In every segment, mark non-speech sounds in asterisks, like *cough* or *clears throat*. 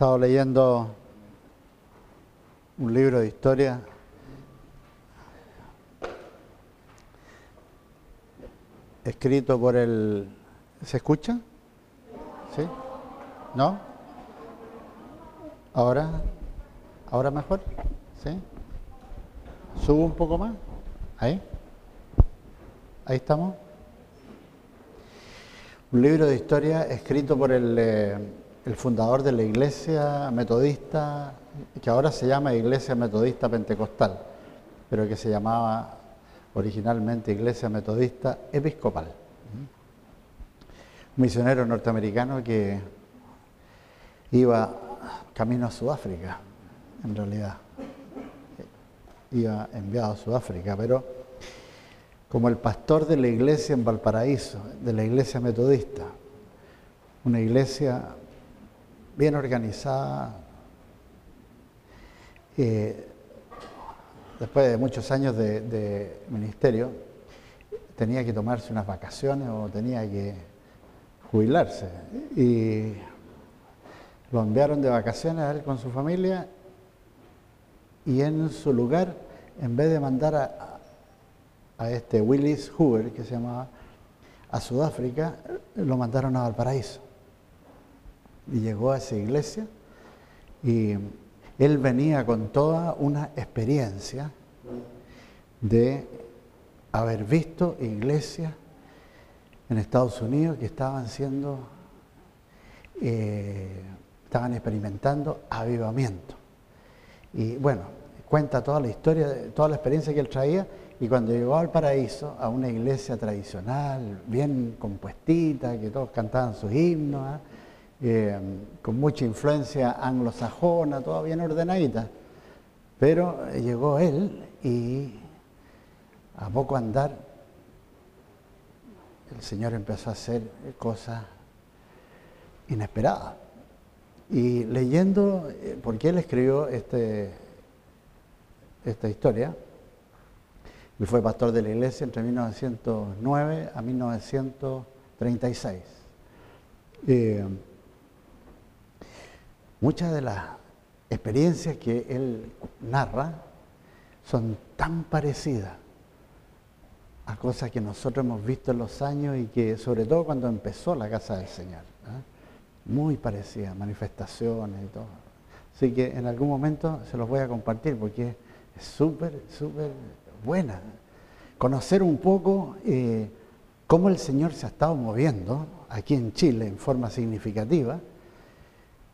estado leyendo un libro de historia escrito por el... ¿Se escucha? ¿Sí? ¿No? ¿Ahora? ¿Ahora mejor? ¿Sí? ¿Subo un poco más? ¿Ahí? ¿Ahí estamos? Un libro de historia escrito por el, eh, el fundador de la iglesia metodista, que ahora se llama Iglesia Metodista Pentecostal, pero que se llamaba originalmente Iglesia Metodista Episcopal. Un misionero norteamericano que iba camino a Sudáfrica, en realidad. Iba enviado a Sudáfrica, pero como el pastor de la iglesia en Valparaíso, de la iglesia metodista, una iglesia bien organizada, eh, después de muchos años de, ministerio, tenía que tomarse unas vacaciones o tenía que jubilarse. Y lo enviaron de vacaciones a él con su familia y en su lugar, en vez de mandar a, a este Willis Hoover, que se llamaba, a Sudáfrica, lo mandaron a Valparaíso. Y llegó a esa iglesia y él venía con toda una experiencia de haber visto iglesias en Estados Unidos que estaban siendo, eh, estaban experimentando avivamiento. Y bueno, cuenta toda la historia, toda la experiencia que él traía y cuando llegó al paraíso, a una iglesia tradicional, bien compuestita, que todos cantaban sus himnos, ¿ah? Eh, con mucha influencia anglosajona, toda bien ordenadita. Pero llegó él y a poco andar el Señor empezó a hacer cosas inesperadas. Y leyendo, eh, porque él escribió este, esta historia, él fue pastor de la iglesia entre 1909 a 1936. Muchas de las experiencias que él narra son tan parecidas a cosas que nosotros hemos visto en los años y que sobre todo cuando empezó la casa del Señor, ¿eh? muy parecidas, manifestaciones y todo. Así que en algún momento se los voy a compartir porque es súper, súper buena. Conocer un poco eh, cómo el Señor se ha estado moviendo aquí en Chile en forma significativa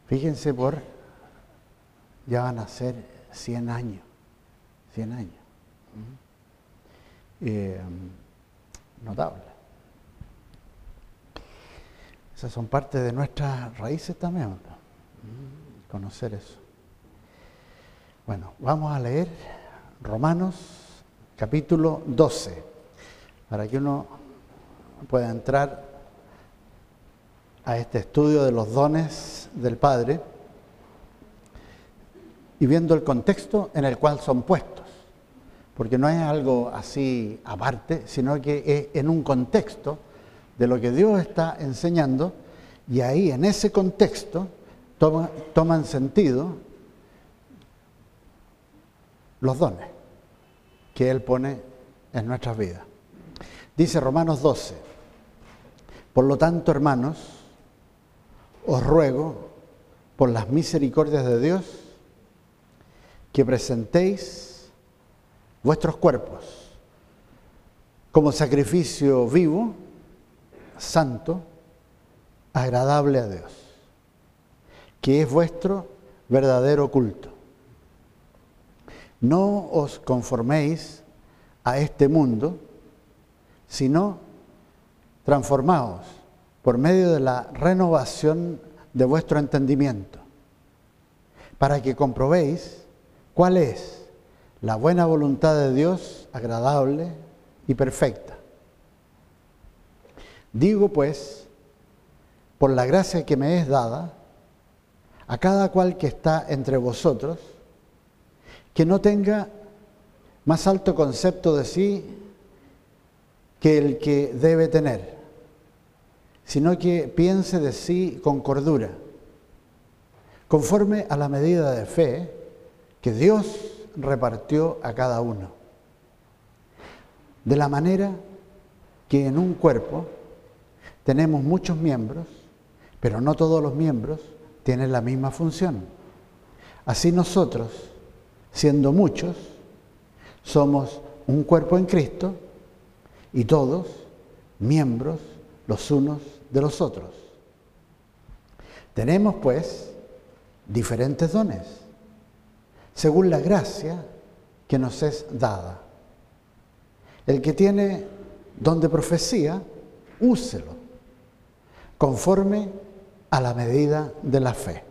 Fíjense por, ya van a ser 100 años, 100 años. Eh, notable. Esas son parte de nuestras raíces también, conocer eso. Bueno, vamos a leer Romanos capítulo 12, para que uno pueda entrar a este estudio de los dones del Padre y viendo el contexto en el cual son puestos, porque no es algo así aparte, sino que es en un contexto de lo que Dios está enseñando y ahí en ese contexto toman sentido los dones que Él pone en nuestras vidas. Dice Romanos 12, por lo tanto, hermanos, os ruego, por las misericordias de Dios, que presentéis vuestros cuerpos como sacrificio vivo, santo, agradable a Dios, que es vuestro verdadero culto. No os conforméis a este mundo, sino transformaos por medio de la renovación de vuestro entendimiento, para que comprobéis cuál es la buena voluntad de Dios, agradable y perfecta. Digo pues, por la gracia que me es dada, a cada cual que está entre vosotros, que no tenga más alto concepto de sí que el que debe tener sino que piense de sí con cordura, conforme a la medida de fe que Dios repartió a cada uno. De la manera que en un cuerpo tenemos muchos miembros, pero no todos los miembros tienen la misma función. Así nosotros, siendo muchos, somos un cuerpo en Cristo y todos miembros los unos de los otros. Tenemos pues diferentes dones, según la gracia que nos es dada. El que tiene don de profecía, úselo, conforme a la medida de la fe.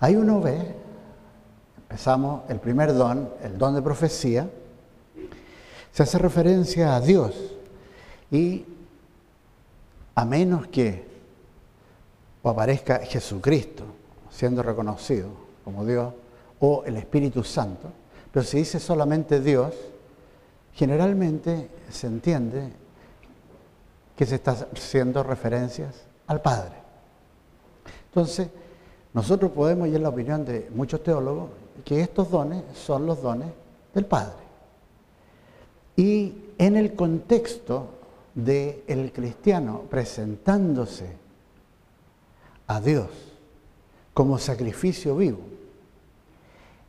Ahí uno ve, empezamos el primer don, el don de profecía, se hace referencia a Dios y a menos que aparezca Jesucristo siendo reconocido como Dios o el Espíritu Santo, pero si dice solamente Dios, generalmente se entiende que se está haciendo referencias al Padre. Entonces, nosotros podemos, y en la opinión de muchos teólogos, que estos dones son los dones del Padre. Y en el contexto del cristiano presentándose a Dios como sacrificio vivo,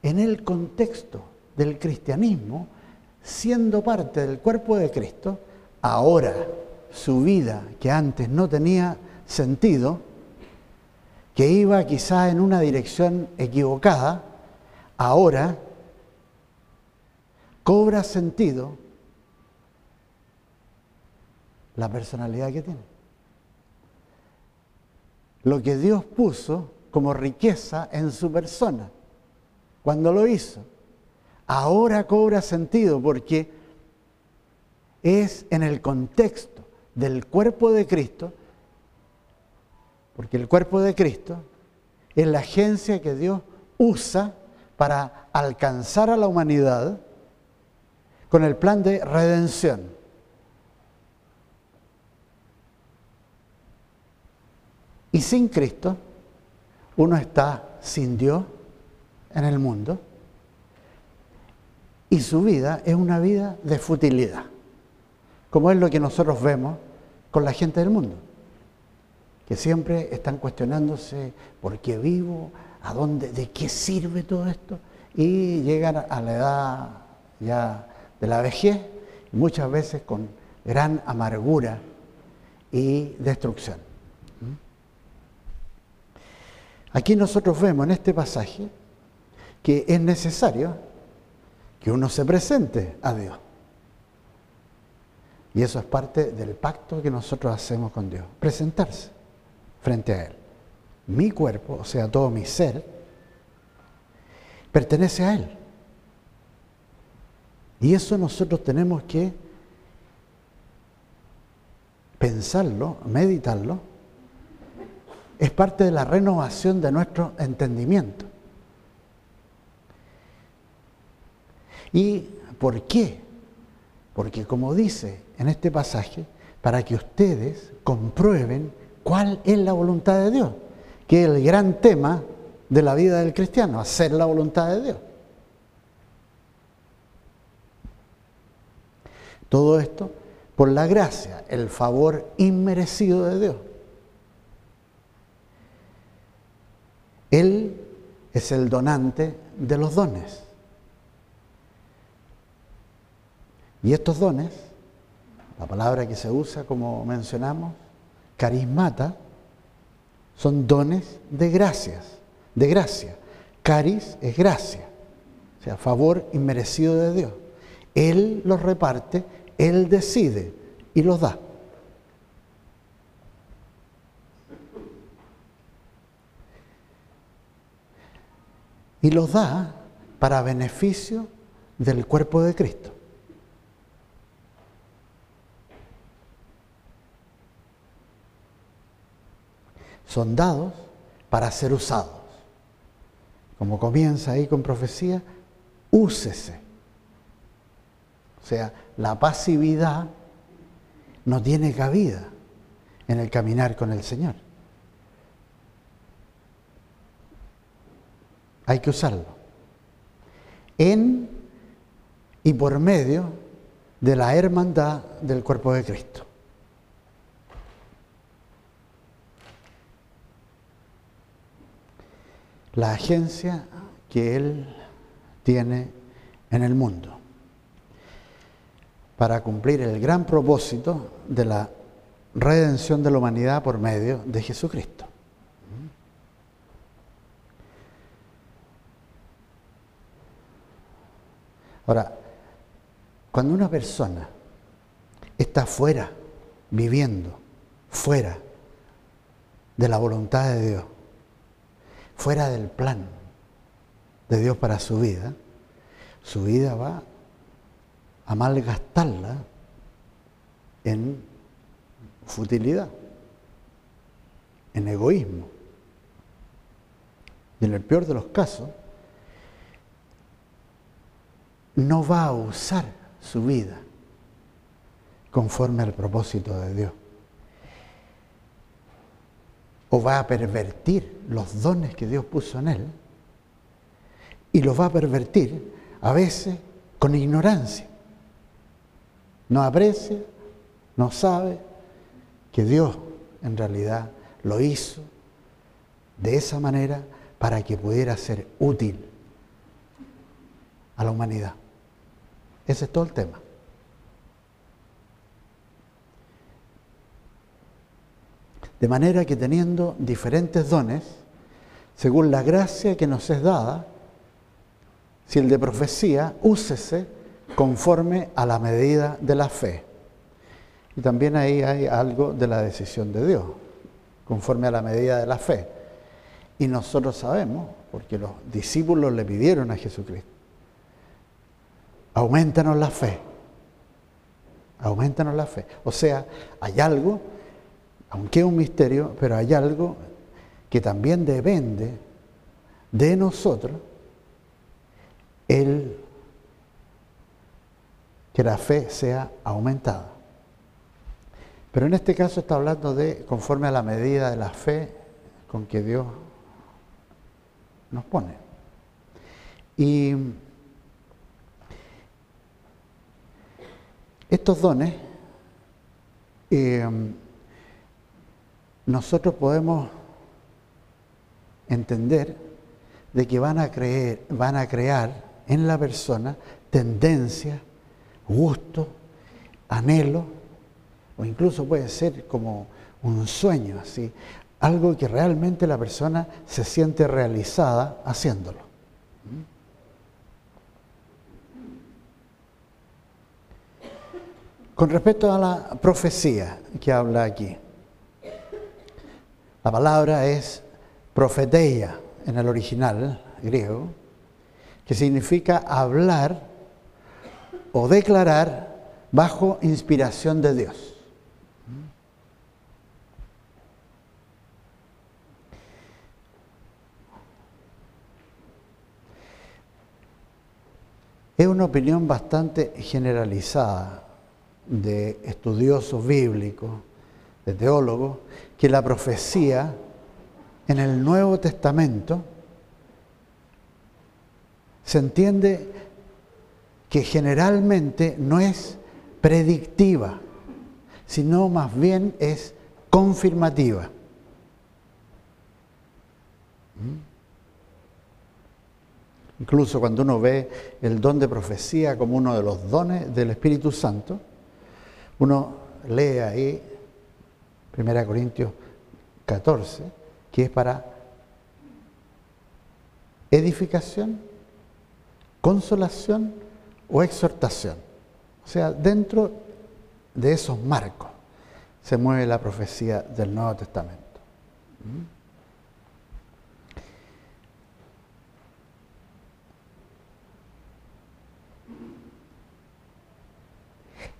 en el contexto del cristianismo, siendo parte del cuerpo de Cristo, ahora su vida que antes no tenía sentido, que iba quizá en una dirección equivocada, ahora cobra sentido la personalidad que tiene. Lo que Dios puso como riqueza en su persona, cuando lo hizo, ahora cobra sentido porque es en el contexto del cuerpo de Cristo, porque el cuerpo de Cristo es la agencia que Dios usa para alcanzar a la humanidad con el plan de redención. Y sin Cristo, uno está sin Dios en el mundo y su vida es una vida de futilidad, como es lo que nosotros vemos con la gente del mundo, que siempre están cuestionándose por qué vivo, a dónde, de qué sirve todo esto, y llegan a la edad ya de la vejez, muchas veces con gran amargura y destrucción. Aquí nosotros vemos en este pasaje que es necesario que uno se presente a Dios. Y eso es parte del pacto que nosotros hacemos con Dios, presentarse frente a Él. Mi cuerpo, o sea, todo mi ser, pertenece a Él. Y eso nosotros tenemos que pensarlo, meditarlo, es parte de la renovación de nuestro entendimiento. ¿Y por qué? Porque como dice en este pasaje, para que ustedes comprueben cuál es la voluntad de Dios, que es el gran tema de la vida del cristiano, hacer la voluntad de Dios. Todo esto por la gracia, el favor inmerecido de Dios. Él es el donante de los dones. Y estos dones, la palabra que se usa como mencionamos, carismata, son dones de gracias, de gracia. Caris es gracia, o sea, favor inmerecido de Dios. Él los reparte, Él decide y los da. Y los da para beneficio del cuerpo de Cristo. Son dados para ser usados. Como comienza ahí con profecía, úsese. O sea, la pasividad no tiene cabida en el caminar con el Señor. Hay que usarlo. En y por medio de la hermandad del cuerpo de Cristo. La agencia que Él tiene en el mundo para cumplir el gran propósito de la redención de la humanidad por medio de Jesucristo. Ahora, cuando una persona está fuera, viviendo, fuera de la voluntad de Dios, fuera del plan de Dios para su vida, su vida va a malgastarla en futilidad, en egoísmo. Y en el peor de los casos, no va a usar su vida conforme al propósito de Dios. O va a pervertir los dones que Dios puso en él y los va a pervertir a veces con ignorancia. No aprecia, no sabe que Dios en realidad lo hizo de esa manera para que pudiera ser útil a la humanidad. Ese es todo el tema. De manera que teniendo diferentes dones, según la gracia que nos es dada, si el de profecía, úsese conforme a la medida de la fe. Y también ahí hay algo de la decisión de Dios, conforme a la medida de la fe. Y nosotros sabemos, porque los discípulos le pidieron a Jesucristo, aumentanos la fe, aumentanos la fe. O sea, hay algo, aunque es un misterio, pero hay algo que también depende de nosotros, el que la fe sea aumentada. Pero en este caso está hablando de conforme a la medida de la fe con que Dios nos pone. Y estos dones eh, nosotros podemos entender de que van a, creer, van a crear en la persona tendencias, gusto, anhelo, o incluso puede ser como un sueño, así, algo que realmente la persona se siente realizada haciéndolo. Con respecto a la profecía que habla aquí, la palabra es profeteia en el original griego, que significa hablar o declarar bajo inspiración de Dios. Es una opinión bastante generalizada de estudiosos bíblicos, de teólogos, que la profecía en el Nuevo Testamento se entiende que generalmente no es predictiva, sino más bien es confirmativa. ¿Mm? Incluso cuando uno ve el don de profecía como uno de los dones del Espíritu Santo, uno lee ahí 1 Corintios 14, que es para edificación, consolación o exhortación. O sea, dentro de esos marcos se mueve la profecía del Nuevo Testamento.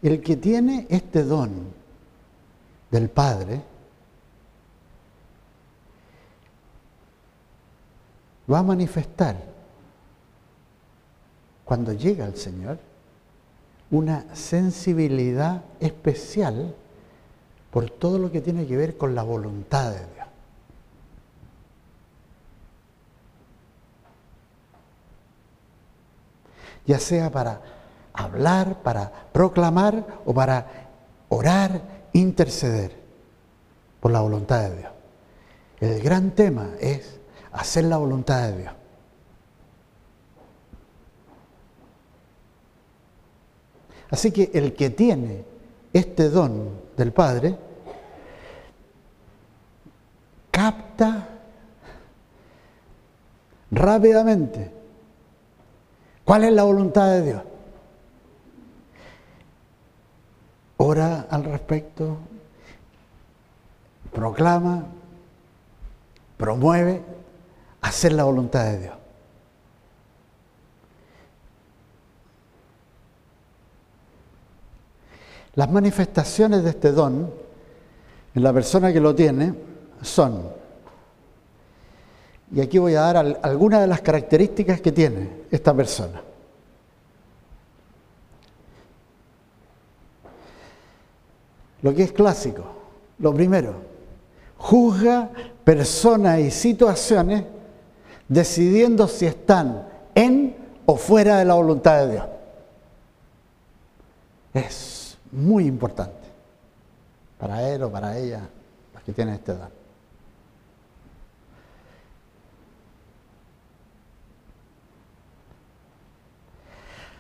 El que tiene este don del Padre va a manifestar cuando llega el Señor una sensibilidad especial por todo lo que tiene que ver con la voluntad de Dios. ya sea para hablar, para proclamar o para orar, interceder por la voluntad de Dios. El gran tema es hacer la voluntad de Dios. Así que el que tiene este don del Padre, capta rápidamente cuál es la voluntad de Dios. Ora al respecto, proclama, promueve hacer la voluntad de Dios. Las manifestaciones de este don en la persona que lo tiene son, y aquí voy a dar algunas de las características que tiene esta persona. Lo que es clásico, lo primero, juzga personas y situaciones decidiendo si están en o fuera de la voluntad de Dios. Es muy importante para él o para ella, los que tienen esta edad.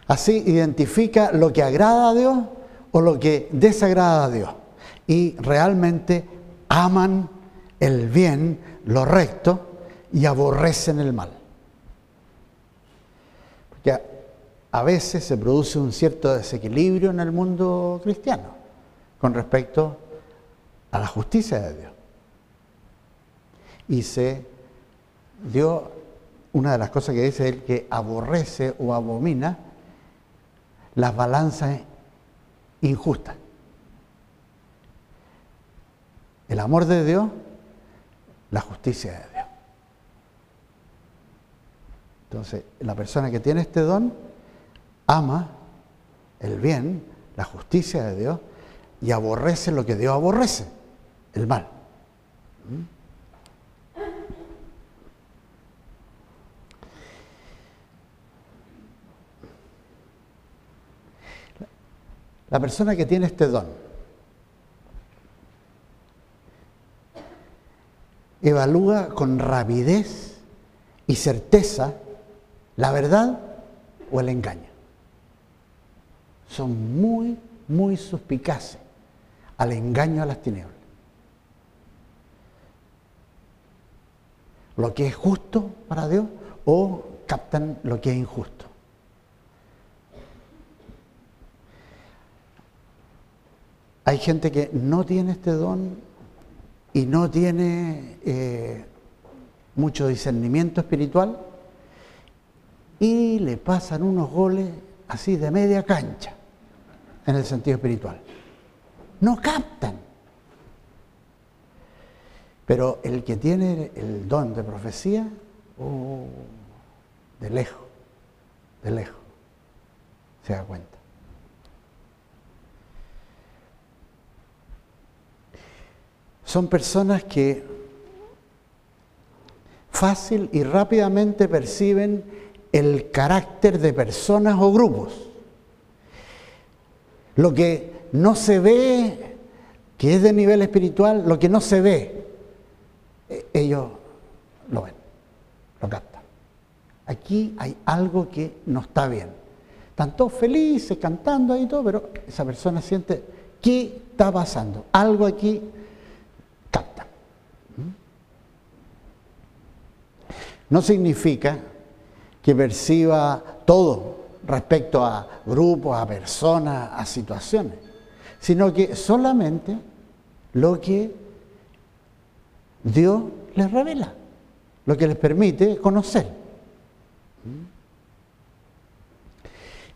Así identifica lo que agrada a Dios o lo que desagrada a Dios. Y realmente aman el bien, lo recto, y aborrecen el mal. Porque a veces se produce un cierto desequilibrio en el mundo cristiano con respecto a la justicia de Dios. Y se dio una de las cosas que dice él que aborrece o abomina las balanzas injustas. El amor de Dios, la justicia de Dios. Entonces, la persona que tiene este don ama el bien, la justicia de Dios, y aborrece lo que Dios aborrece, el mal. ¿Mm? La persona que tiene este don evalúa con rapidez y certeza la verdad o el engaño son muy, muy suspicaces al engaño a las tinieblas. Lo que es justo para Dios o captan lo que es injusto. Hay gente que no tiene este don y no tiene eh, mucho discernimiento espiritual y le pasan unos goles así de media cancha en el sentido espiritual. No captan. Pero el que tiene el don de profecía, oh, de lejos, de lejos, se da cuenta. Son personas que fácil y rápidamente perciben el carácter de personas o grupos. Lo que no se ve, que es de nivel espiritual, lo que no se ve, eh, ellos lo ven, lo captan. Aquí hay algo que no está bien. Están todos felices, cantando ahí y todo, pero esa persona siente, ¿qué está pasando? Algo aquí capta. ¿Mm? No significa que perciba todo, respecto a grupos, a personas, a situaciones, sino que solamente lo que Dios les revela, lo que les permite conocer.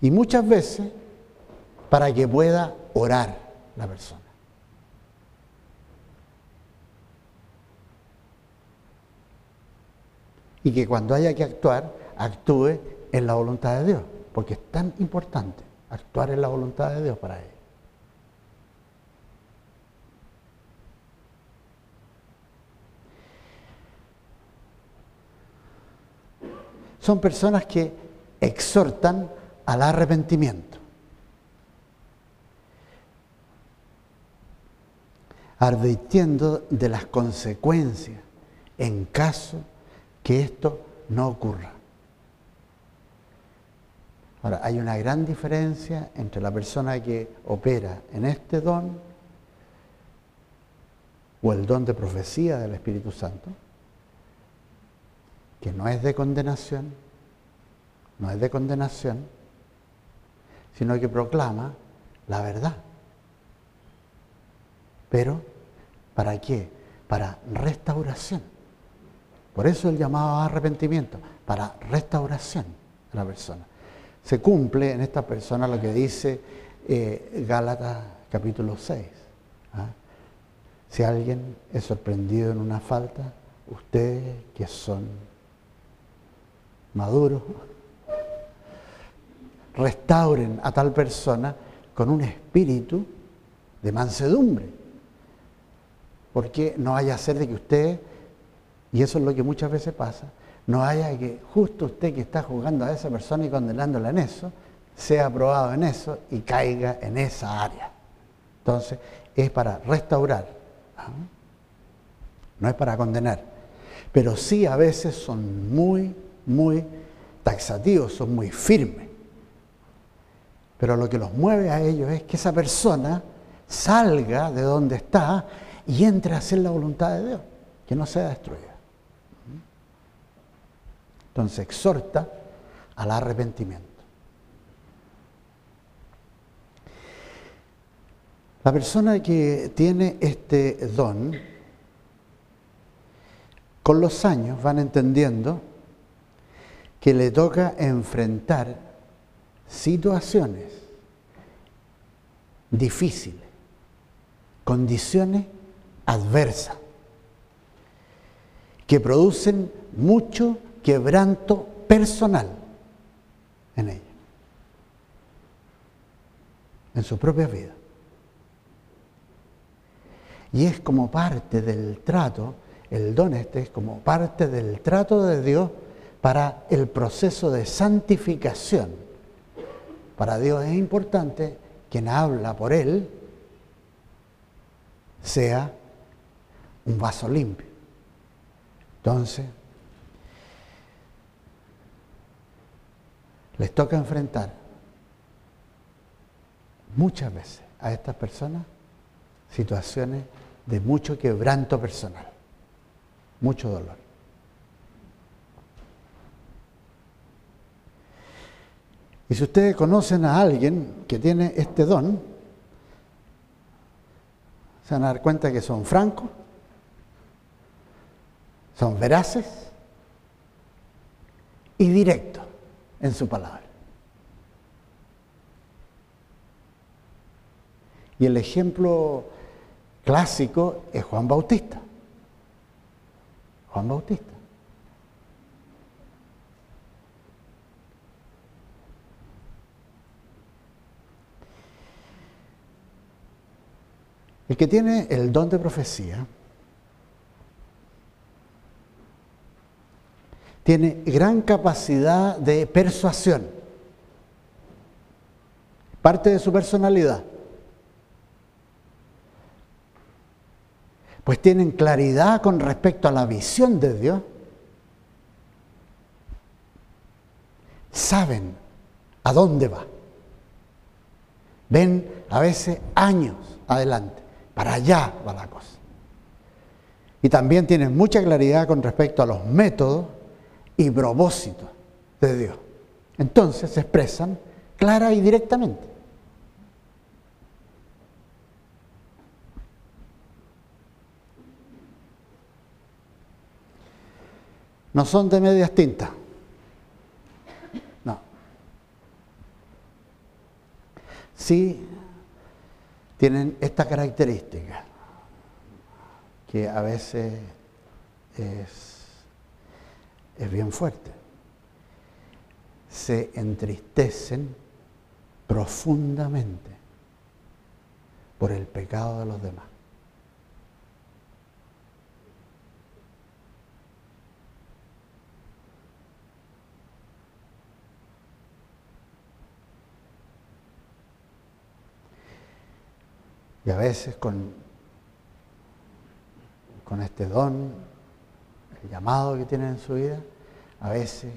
Y muchas veces para que pueda orar la persona. Y que cuando haya que actuar, actúe en la voluntad de Dios porque es tan importante actuar en la voluntad de Dios para él. Son personas que exhortan al arrepentimiento. advirtiendo de las consecuencias en caso que esto no ocurra. Ahora, hay una gran diferencia entre la persona que opera en este don o el don de profecía del Espíritu Santo, que no es de condenación, no es de condenación, sino que proclama la verdad. Pero, ¿para qué? Para restauración. Por eso el llamado a arrepentimiento, para restauración de la persona. Se cumple en esta persona lo que dice eh, Gálatas capítulo 6. ¿ah? Si alguien es sorprendido en una falta, ustedes que son maduros, restauren a tal persona con un espíritu de mansedumbre. Porque no haya ser de que usted, y eso es lo que muchas veces pasa, no haya que justo usted que está jugando a esa persona y condenándola en eso, sea aprobado en eso y caiga en esa área. Entonces, es para restaurar, no es para condenar. Pero sí a veces son muy, muy taxativos, son muy firmes. Pero lo que los mueve a ellos es que esa persona salga de donde está y entre a hacer la voluntad de Dios, que no sea destruida. Entonces exhorta al arrepentimiento. La persona que tiene este don, con los años van entendiendo que le toca enfrentar situaciones difíciles, condiciones adversas, que producen mucho quebranto personal en ella, en su propia vida. Y es como parte del trato, el don este es como parte del trato de Dios para el proceso de santificación. Para Dios es importante quien habla por Él sea un vaso limpio. Entonces, les toca enfrentar muchas veces a estas personas situaciones de mucho quebranto personal, mucho dolor. Y si ustedes conocen a alguien que tiene este don, se van a dar cuenta que son francos, son veraces y directos en su palabra. Y el ejemplo clásico es Juan Bautista. Juan Bautista. El que tiene el don de profecía tiene gran capacidad de persuasión, parte de su personalidad. Pues tienen claridad con respecto a la visión de Dios. Saben a dónde va. Ven a veces años adelante. Para allá va la cosa. Y también tienen mucha claridad con respecto a los métodos y propósito de Dios. Entonces se expresan clara y directamente. No son de medias tintas. No. Sí tienen esta característica, que a veces es es bien fuerte. Se entristecen profundamente por el pecado de los demás. Y a veces con, con este don el llamado que tienen en su vida, a veces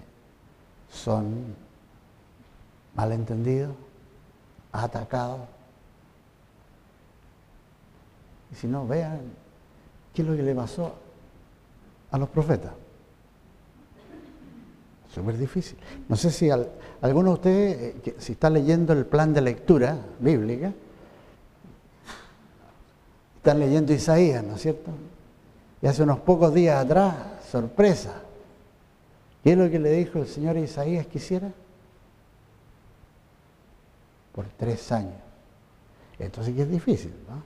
son malentendidos, atacados. Y si no, vean qué es lo que le pasó a los profetas. Súper difícil. No sé si alguno de ustedes, eh, si está leyendo el plan de lectura bíblica, están leyendo Isaías, ¿no es cierto? Y hace unos pocos días atrás, sorpresa, ¿qué es lo que le dijo el Señor Isaías que hiciera? Por tres años. Esto sí que es difícil, ¿no?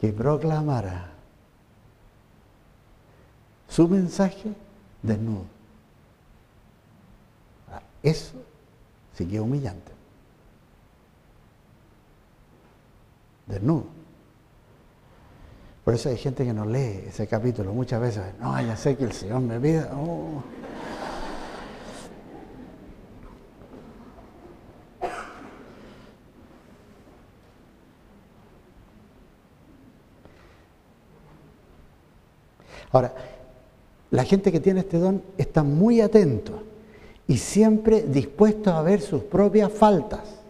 Que proclamara su mensaje desnudo. Eso sí que es humillante. Desnudo. Por eso hay gente que no lee ese capítulo muchas veces. No, ya sé que el Señor me pide. Oh". Ahora, la gente que tiene este don está muy atento y siempre dispuesto a ver sus propias faltas,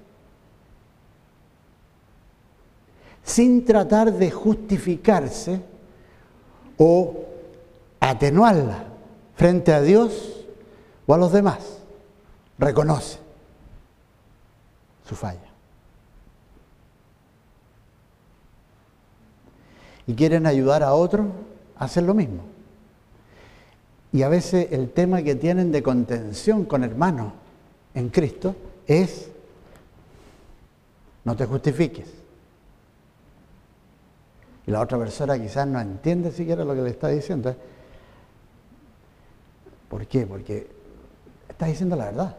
sin tratar de justificarse o atenuarla frente a Dios o a los demás. Reconoce su falla. Y quieren ayudar a otros a hacer lo mismo. Y a veces el tema que tienen de contención con hermanos en Cristo es, no te justifiques. Y la otra persona quizás no entiende siquiera lo que le está diciendo. ¿Por qué? Porque está diciendo la verdad.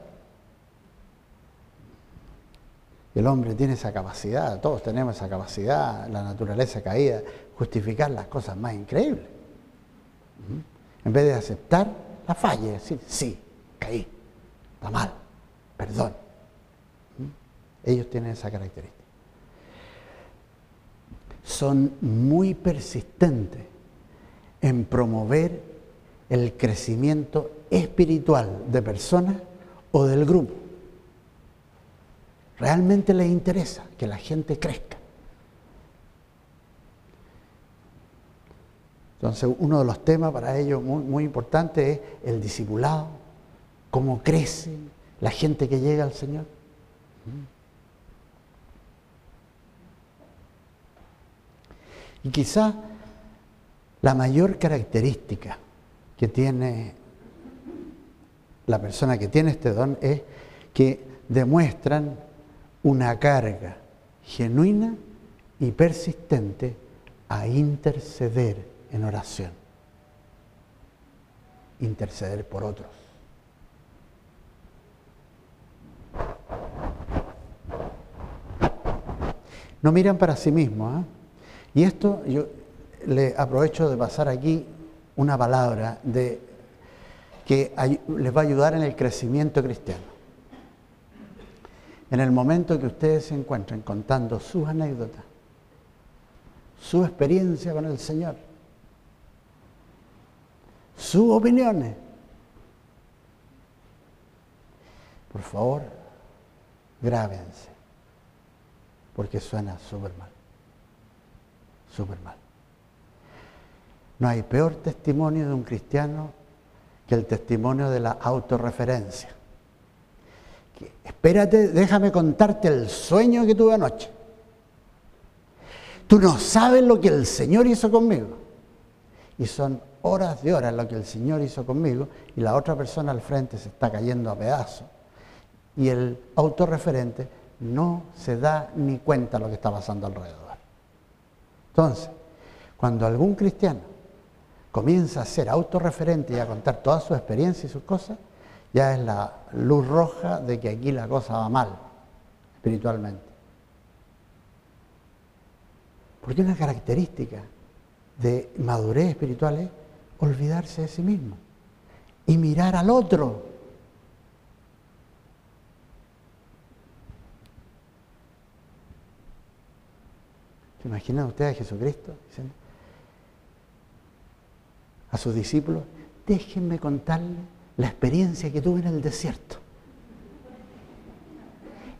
El hombre tiene esa capacidad, todos tenemos esa capacidad, la naturaleza caída, justificar las cosas más increíbles. En vez de aceptar la falla decir, sí, caí, está mal, perdón. ¿Mm? Ellos tienen esa característica. Son muy persistentes en promover el crecimiento espiritual de personas o del grupo. Realmente les interesa que la gente crezca. Entonces, uno de los temas para ellos muy, muy importante es el discipulado, cómo crece la gente que llega al Señor. Y quizá la mayor característica que tiene la persona que tiene este don es que demuestran una carga genuina y persistente a interceder en oración. Interceder por otros. No miran para sí mismos. ¿eh? Y esto yo le aprovecho de pasar aquí una palabra de, que les va a ayudar en el crecimiento cristiano. En el momento que ustedes se encuentren contando sus anécdotas, su experiencia con el Señor, sus opiniones. Por favor, grábense, porque suena súper mal, súper mal. No hay peor testimonio de un cristiano que el testimonio de la autorreferencia. espérate, déjame contarte el sueño que tuve anoche. Tú no sabes lo que el Señor hizo conmigo. Y son horas de horas lo que el Señor hizo conmigo y la otra persona al frente se está cayendo a pedazos. Y el autorreferente no se da ni cuenta lo que está pasando alrededor. Entonces, cuando algún cristiano comienza a ser autorreferente y a contar toda su experiencia y sus cosas, ya es la luz roja de que aquí la cosa va mal espiritualmente. Porque una característica de madurez espiritual es olvidarse de sí mismo y mirar al otro. ¿Se imaginan ustedes a Jesucristo diciendo a sus discípulos, déjenme contarle la experiencia que tuve en el desierto?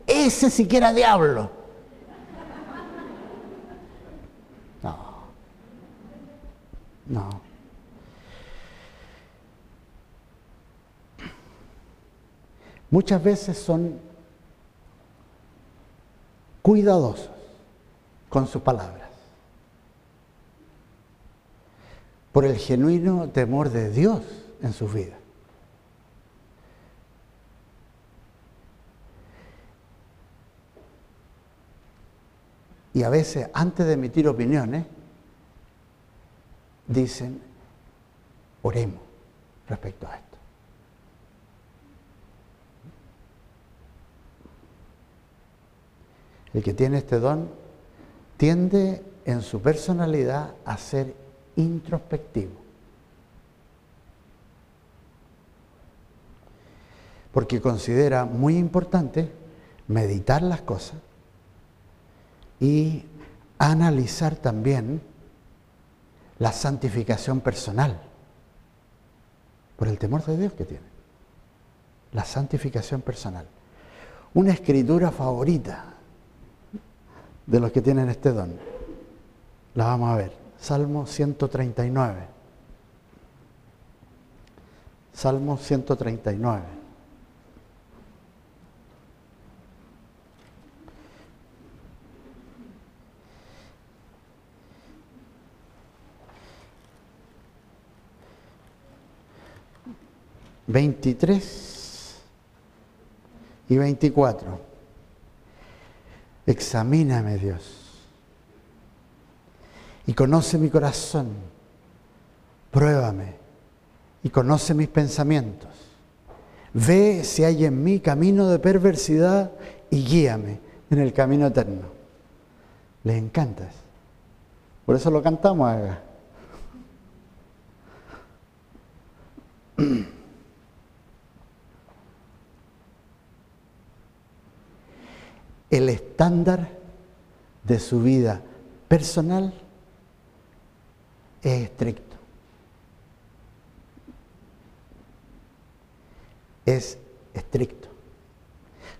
Ese siquiera diablo. No. No. Muchas veces son cuidadosos con sus palabras. Por el genuino temor de Dios en sus vidas. Y a veces, antes de emitir opiniones, dicen, oremos respecto a esto. El que tiene este don tiende en su personalidad a ser introspectivo. Porque considera muy importante meditar las cosas y analizar también la santificación personal por el temor de Dios que tiene. La santificación personal. Una escritura favorita de los que tienen este don. La vamos a ver. Salmo 139. Salmo 139. Veintitrés y veinticuatro. Examíname, Dios. Y conoce mi corazón. Pruébame. Y conoce mis pensamientos. Ve si hay en mí camino de perversidad y guíame en el camino eterno. Les encanta Por eso lo cantamos acá. *clears throat* el estándar de su vida personal es estricto. Es estricto.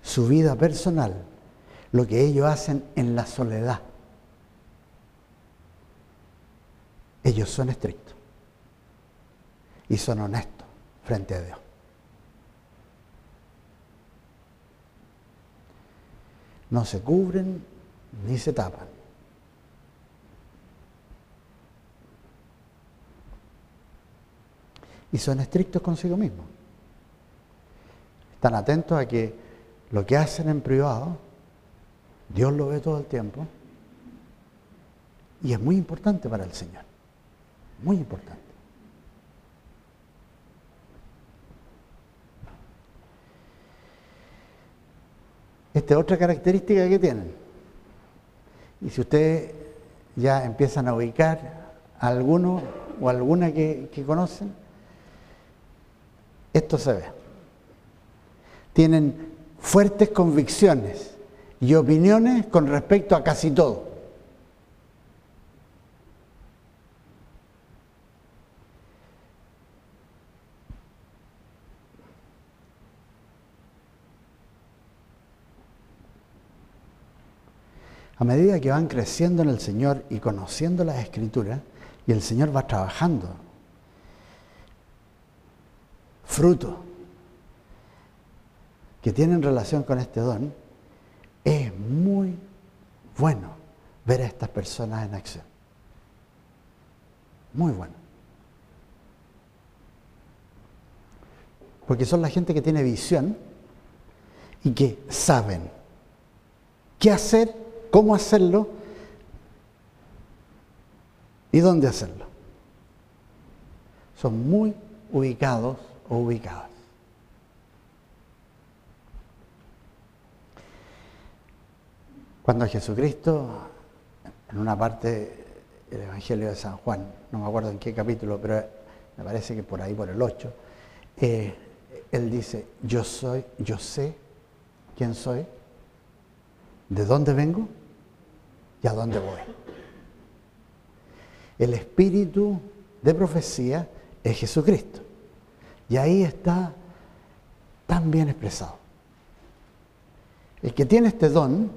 Su vida personal, lo que ellos hacen en la soledad, ellos son estrictos y son honestos frente a Dios. No se cubren ni se tapan. Y son estrictos consigo mismos. Están atentos a que lo que hacen en privado, Dios lo ve todo el tiempo. Y es muy importante para el Señor. Muy importante. Otra característica que tienen. Y si ustedes ya empiezan a ubicar a alguno o alguna que conocen, esto se ve. Tienen fuertes convicciones y opiniones con respecto a casi todo. A medida que van creciendo en el Señor y conociendo las Escrituras, y el Señor va trabajando, fruto que tienen relación con este don, es muy bueno ver a estas personas en acción. Muy bueno. Porque son la gente que tiene visión y que saben qué hacer cómo hacerlo y dónde hacerlo. Son muy ubicados o ubicadas. Cuando Jesucristo, en una parte del Evangelio de San Juan, no me acuerdo en qué capítulo, pero me parece que por ahí, por el 8, eh, él dice, yo soy, yo sé quién soy, de dónde vengo y a dónde voy. El espíritu de profecía es Jesucristo. Y ahí está tan bien expresado. El que tiene este don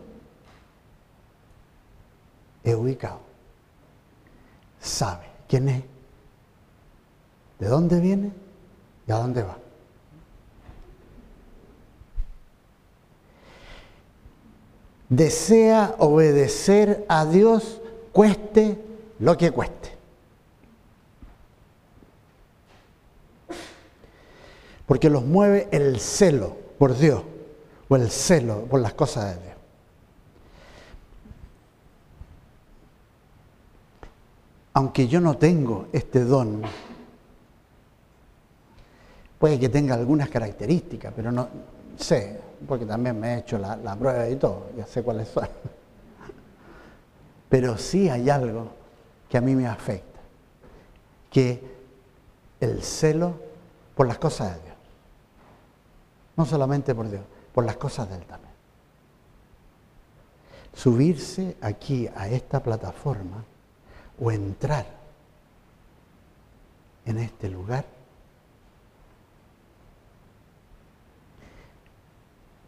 es ubicado, sabe quién es, de dónde viene y a dónde va. Desea obedecer a Dios cueste lo que cueste. Porque los mueve el celo por Dios o el celo por las cosas de Dios. Aunque yo no tengo este don, puede que tenga algunas características, pero no sé, porque también me he hecho la, la prueba y todo, ya sé cuáles son. Pero sí hay algo que a mí me afecta, que el celo por las cosas de Dios. No solamente por Dios, por las cosas de Él también. Subirse aquí a esta plataforma o entrar en este lugar,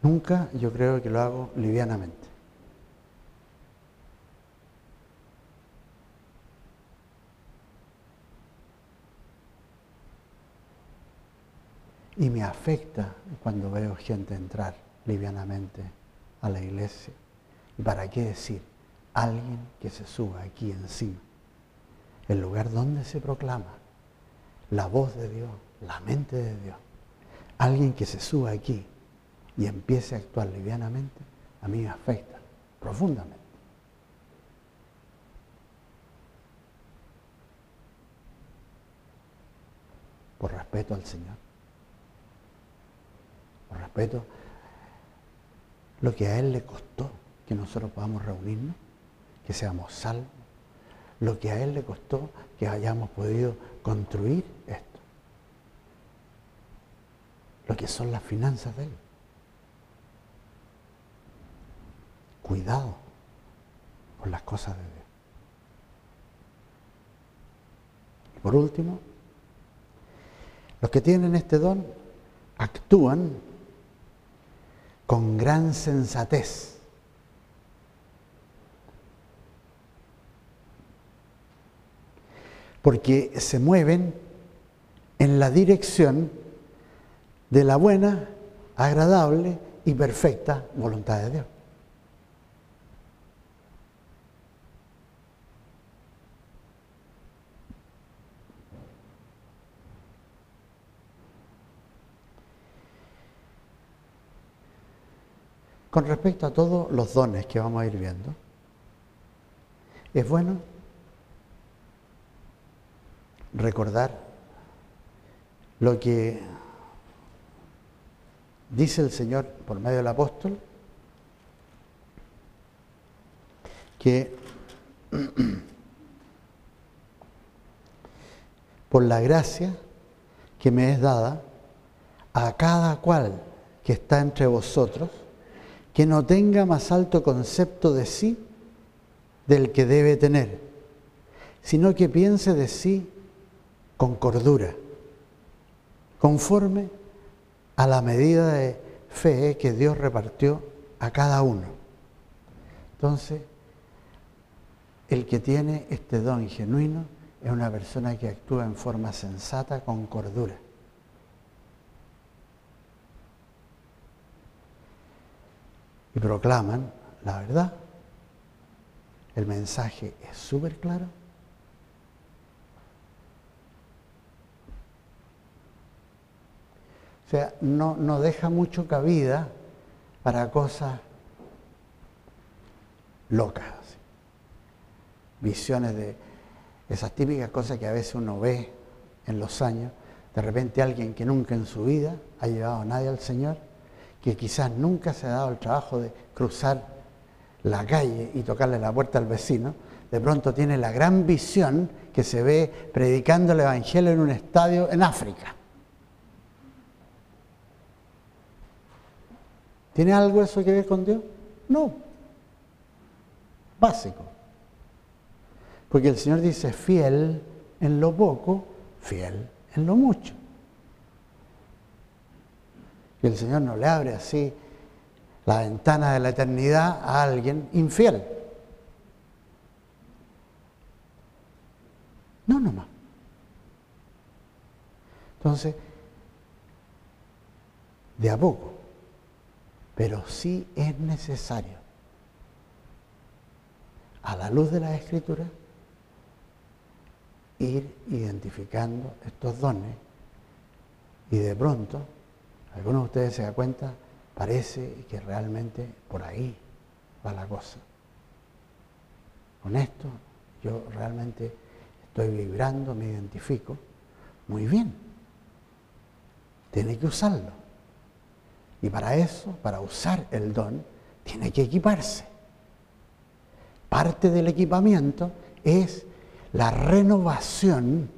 nunca yo creo que lo hago livianamente. Y me afecta cuando veo gente entrar livianamente a la iglesia. ¿Y para qué decir? Alguien que se suba aquí encima, el lugar donde se proclama la voz de Dios, la mente de Dios. Alguien que se suba aquí y empiece a actuar livianamente, a mí me afecta profundamente. Por respeto al Señor respeto, lo que a Él le costó que nosotros podamos reunirnos, que seamos salvos, lo que a Él le costó que hayamos podido construir esto, lo que son las finanzas de Él. Cuidado con las cosas de Dios. Y por último, los que tienen este don actúan con gran sensatez. Porque se mueven en la dirección de la buena, agradable y perfecta voluntad de Dios. Con respecto a todos los dones que vamos a ir viendo, es bueno recordar lo que dice el Señor por medio del apóstol, que *clears throat* por la gracia que me es dada a cada cual que está entre vosotros, que no tenga más alto concepto de sí del que debe tener, sino que piense de sí con cordura, conforme a la medida de fe que Dios repartió a cada uno. Entonces, el que tiene este don genuino es una persona que actúa en forma sensata con cordura. Y proclaman la verdad. El mensaje es súper claro. O sea, no, no deja mucho cabida para cosas locas, visiones de esas típicas cosas que a veces uno ve en los años, de repente alguien que nunca en su vida ha llevado a nadie al Señor, que quizás nunca se ha dado el trabajo de cruzar la calle y tocarle la puerta al vecino, de pronto tiene la gran visión que se ve predicando el Evangelio en un estadio en África. ¿Tiene algo eso que ver con Dios? No. Básico. Porque el Señor dice, fiel en lo poco, fiel en lo mucho. Y el Señor no le abre así la ventana de la eternidad a alguien infiel. No, nomás. Entonces, de a poco, pero sí es necesario, a la luz de la Escritura, ir identificando estos dones y de pronto, algunos de ustedes se dan cuenta, parece que realmente por ahí va la cosa. Con esto yo realmente estoy vibrando, me identifico. Muy bien. Tiene que usarlo. Y para eso, para usar el don, tiene que equiparse. Parte del equipamiento es la renovación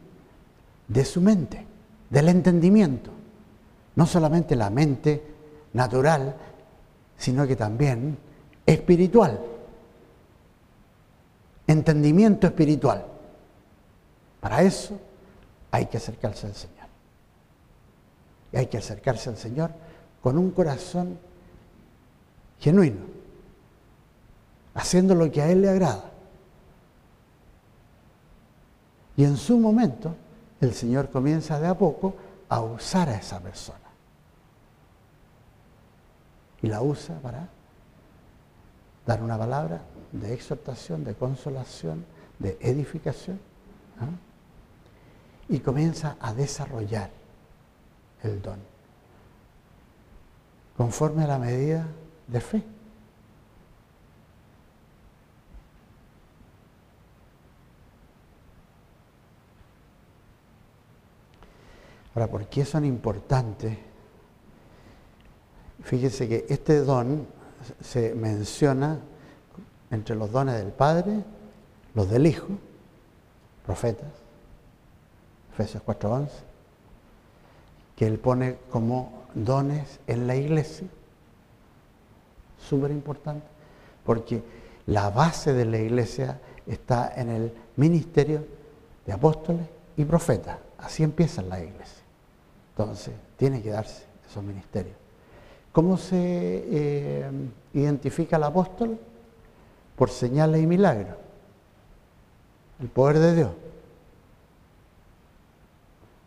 de su mente, del entendimiento. No solamente la mente natural, sino que también espiritual. Entendimiento espiritual. Para eso hay que acercarse al Señor. Y hay que acercarse al Señor con un corazón genuino, haciendo lo que a Él le agrada. Y en su momento, el Señor comienza de a poco a usar a esa persona. Y la usa para dar una palabra de exhortación, de consolación, de edificación. Y comienza a desarrollar el don, conforme a la medida de fe. Ahora, ¿por qué son importantes? Fíjese que este don se menciona entre los dones del Padre, los del Hijo, profetas, Efesios 4:11, que él pone como dones en la iglesia. Súper importante, porque la base de la iglesia está en el ministerio de apóstoles y profetas. Así empieza la iglesia. Entonces, tiene que darse esos ministerios. ¿Cómo se eh, identifica el apóstol? Por señales y milagros. El poder de Dios.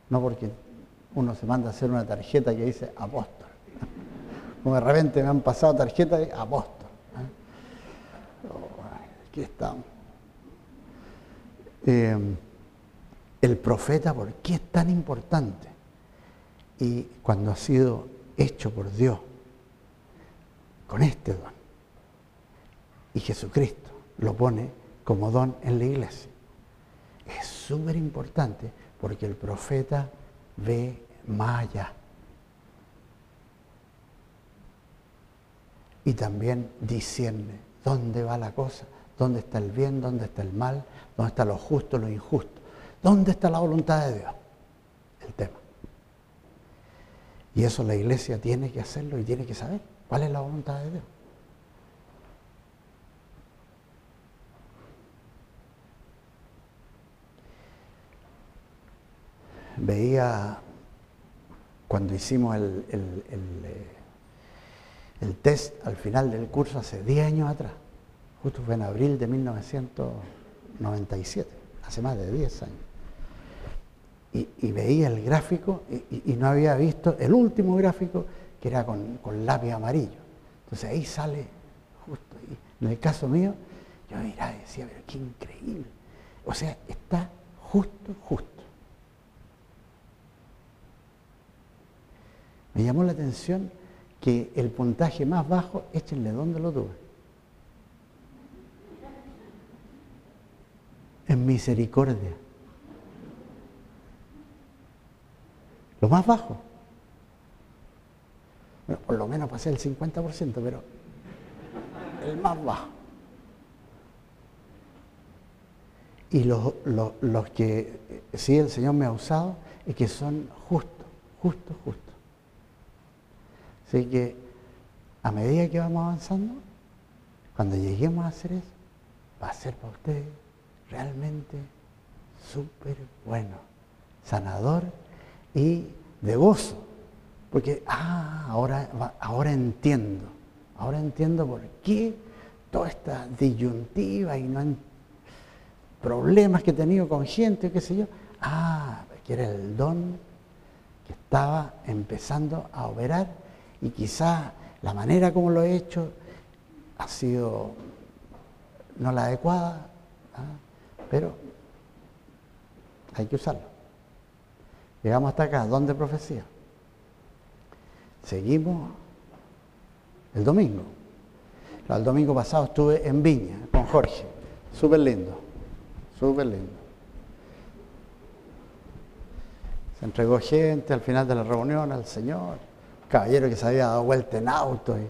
No porque uno se manda a hacer una tarjeta que dice apóstol. *laughs* Como de repente me han pasado tarjetas de apóstol. ¿eh? Oh, aquí estamos. Eh, el profeta, ¿por qué es tan importante? y cuando ha sido hecho por Dios con este don. Y Jesucristo lo pone como don en la iglesia. Es súper importante porque el profeta ve más allá. Y también discierne dónde va la cosa, dónde está el bien, dónde está el mal, dónde está lo justo, lo injusto, dónde está la voluntad de Dios. El tema. Y eso la iglesia tiene que hacerlo y tiene que saber cuál es la voluntad de Dios. Veía cuando hicimos el, eh, el, test al final del curso hace 10 años atrás, justo fue en abril de 1997, hace más de 10 años y, veía el gráfico y, no había visto el último gráfico que era con, lápiz amarillo. Entonces ahí sale justo. en el caso mío, yo miraba y decía, pero qué increíble. O sea, está justo, justo. Me llamó la atención que el puntaje más bajo, échenle donde lo tuve. En misericordia. Lo más bajo. Bueno, por lo menos pasé el 50%, pero el más bajo. Y los, los, que sí el Señor me ha usado es que son justos, justos, justos. Así que a medida que vamos avanzando, cuando lleguemos a hacer eso, va a ser para ustedes realmente súper bueno, sanador y de gozo. Porque, ah, ahora, ahora entiendo, ahora entiendo por qué toda esta disyuntiva y no problemas que he tenido con gente, qué sé yo. Ah, que era el don que estaba empezando a operar y quizá la manera como lo he hecho ha sido no la adecuada, ¿ah? pero hay que usarlo. Llegamos hasta acá, ¿dónde profecía? Seguimos el domingo. El domingo pasado estuve en Viña con Jorge, súper lindo, súper lindo. Se entregó gente al final de la reunión al Señor, caballero que se había dado vuelta en auto, y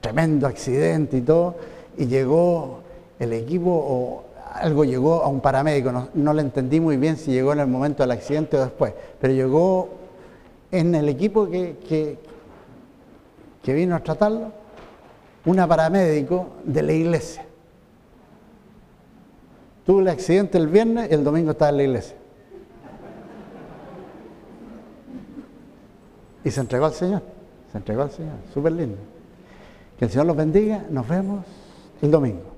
tremendo accidente y todo, y llegó el equipo o algo llegó a un paramédico, no, no le entendí muy bien si llegó en el momento del accidente o después, pero llegó en el equipo que, que, que vino a tratarlo, una paramédico de la iglesia. Tuvo el accidente el viernes el domingo estaba en la iglesia. Y se entregó al Señor, se entregó al Señor, súper lindo. Que el Señor los bendiga, nos vemos el domingo.